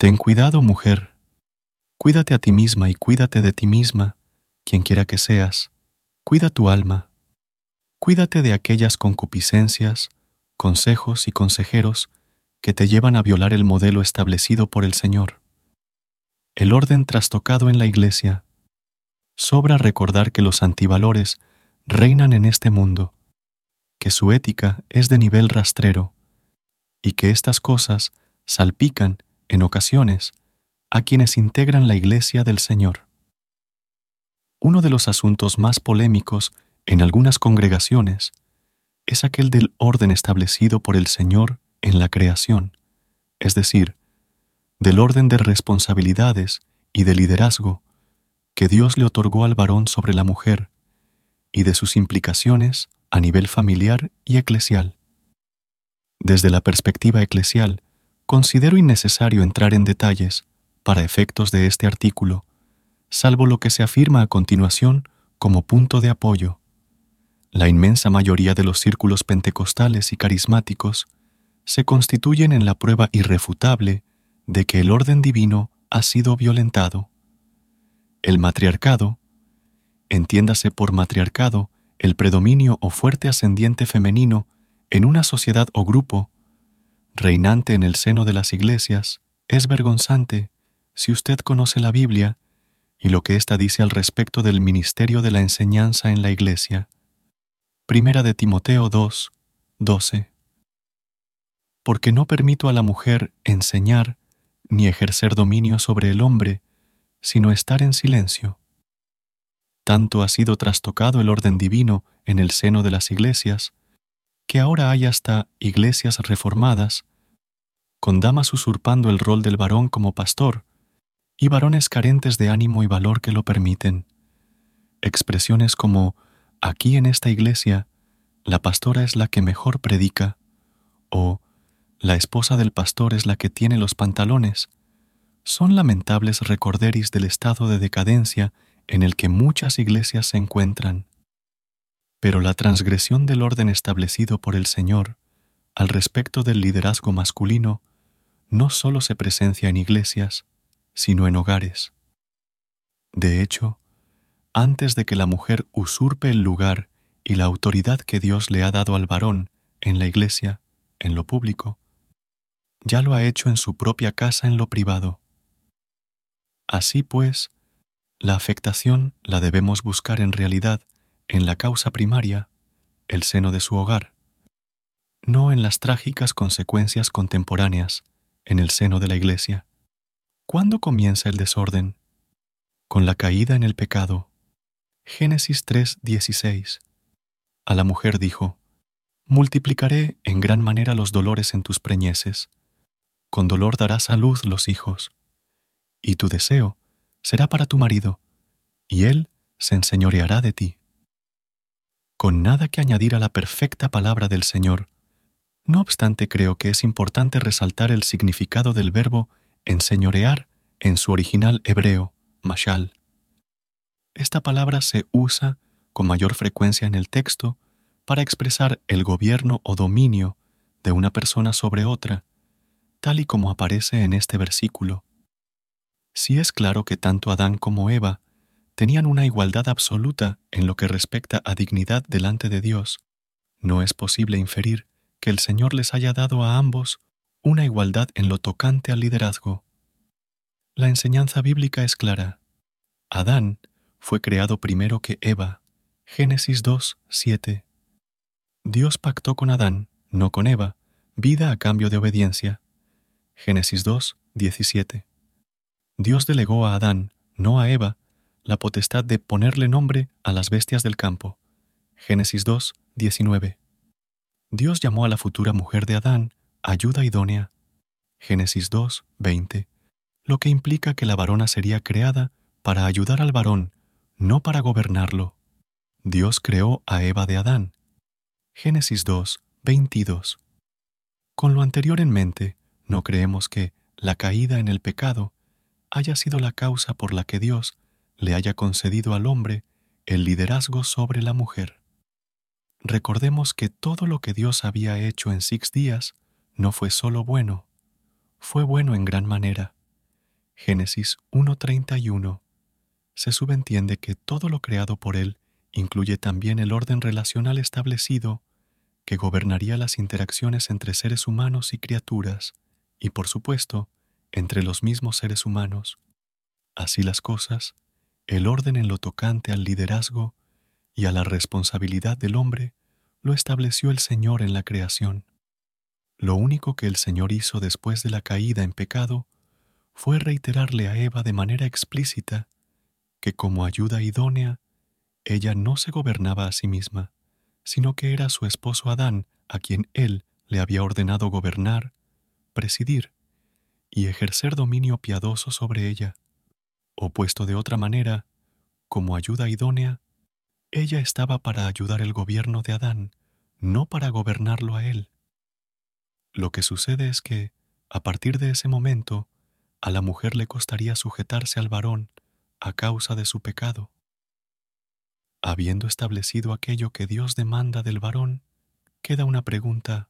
Ten cuidado, mujer. Cuídate a ti misma y cuídate de ti misma, quien quiera que seas. Cuida tu alma. Cuídate de aquellas concupiscencias, consejos y consejeros que te llevan a violar el modelo establecido por el Señor. El orden trastocado en la Iglesia. Sobra recordar que los antivalores reinan en este mundo, que su ética es de nivel rastrero y que estas cosas salpican, en ocasiones, a quienes integran la Iglesia del Señor. Uno de los asuntos más polémicos en algunas congregaciones es aquel del orden establecido por el Señor en la creación, es decir, del orden de responsabilidades y de liderazgo que Dios le otorgó al varón sobre la mujer y de sus implicaciones a nivel familiar y eclesial. Desde la perspectiva eclesial, considero innecesario entrar en detalles para efectos de este artículo, salvo lo que se afirma a continuación como punto de apoyo. La inmensa mayoría de los círculos pentecostales y carismáticos se constituyen en la prueba irrefutable de que el orden divino ha sido violentado. El matriarcado, entiéndase por matriarcado el predominio o fuerte ascendiente femenino en una sociedad o grupo, reinante en el seno de las iglesias, es vergonzante si usted conoce la Biblia y lo que ésta dice al respecto del ministerio de la enseñanza en la iglesia. Primera de Timoteo 2, 12. Porque no permito a la mujer enseñar ni ejercer dominio sobre el hombre, sino estar en silencio. Tanto ha sido trastocado el orden divino en el seno de las iglesias, que ahora hay hasta iglesias reformadas, con damas usurpando el rol del varón como pastor, y varones carentes de ánimo y valor que lo permiten. Expresiones como, aquí en esta iglesia, la pastora es la que mejor predica, o la esposa del pastor es la que tiene los pantalones, son lamentables recorderis del estado de decadencia en el que muchas iglesias se encuentran. Pero la transgresión del orden establecido por el Señor al respecto del liderazgo masculino no solo se presencia en iglesias, sino en hogares. De hecho, antes de que la mujer usurpe el lugar y la autoridad que Dios le ha dado al varón en la iglesia, en lo público, ya lo ha hecho en su propia casa en lo privado. Así pues, la afectación la debemos buscar en realidad en la causa primaria, el seno de su hogar, no en las trágicas consecuencias contemporáneas en el seno de la Iglesia. ¿Cuándo comienza el desorden? Con la caída en el pecado. Génesis 3:16. A la mujer dijo, Multiplicaré en gran manera los dolores en tus preñeces. Con dolor darás a luz los hijos y tu deseo será para tu marido, y él se enseñoreará de ti. Con nada que añadir a la perfecta palabra del Señor, no obstante creo que es importante resaltar el significado del verbo enseñorear en su original hebreo, mashal. Esta palabra se usa con mayor frecuencia en el texto para expresar el gobierno o dominio de una persona sobre otra, tal y como aparece en este versículo. Si es claro que tanto Adán como Eva tenían una igualdad absoluta en lo que respecta a dignidad delante de Dios. No es posible inferir que el Señor les haya dado a ambos una igualdad en lo tocante al liderazgo. La enseñanza bíblica es clara. Adán fue creado primero que Eva. Génesis 2, 7. Dios pactó con Adán, no con Eva, vida a cambio de obediencia. Génesis 2, 17. Dios delegó a Adán, no a Eva, la potestad de ponerle nombre a las bestias del campo. Génesis 2, 19. Dios llamó a la futura mujer de Adán ayuda idónea. Génesis 2, 20. Lo que implica que la varona sería creada para ayudar al varón, no para gobernarlo. Dios creó a Eva de Adán. Génesis 2, 22. Con lo anterior en mente, no creemos que la caída en el pecado haya sido la causa por la que Dios le haya concedido al hombre el liderazgo sobre la mujer. Recordemos que todo lo que Dios había hecho en seis días no fue solo bueno, fue bueno en gran manera. Génesis 1.31, se subentiende que todo lo creado por Él incluye también el orden relacional establecido que gobernaría las interacciones entre seres humanos y criaturas, y por supuesto, entre los mismos seres humanos. Así las cosas, el orden en lo tocante al liderazgo y a la responsabilidad del hombre lo estableció el Señor en la creación. Lo único que el Señor hizo después de la caída en pecado fue reiterarle a Eva de manera explícita que como ayuda idónea, ella no se gobernaba a sí misma, sino que era su esposo Adán a quien él le había ordenado gobernar, presidir y ejercer dominio piadoso sobre ella. O puesto de otra manera, como ayuda idónea, ella estaba para ayudar el gobierno de Adán, no para gobernarlo a él. Lo que sucede es que, a partir de ese momento, a la mujer le costaría sujetarse al varón a causa de su pecado. Habiendo establecido aquello que Dios demanda del varón, queda una pregunta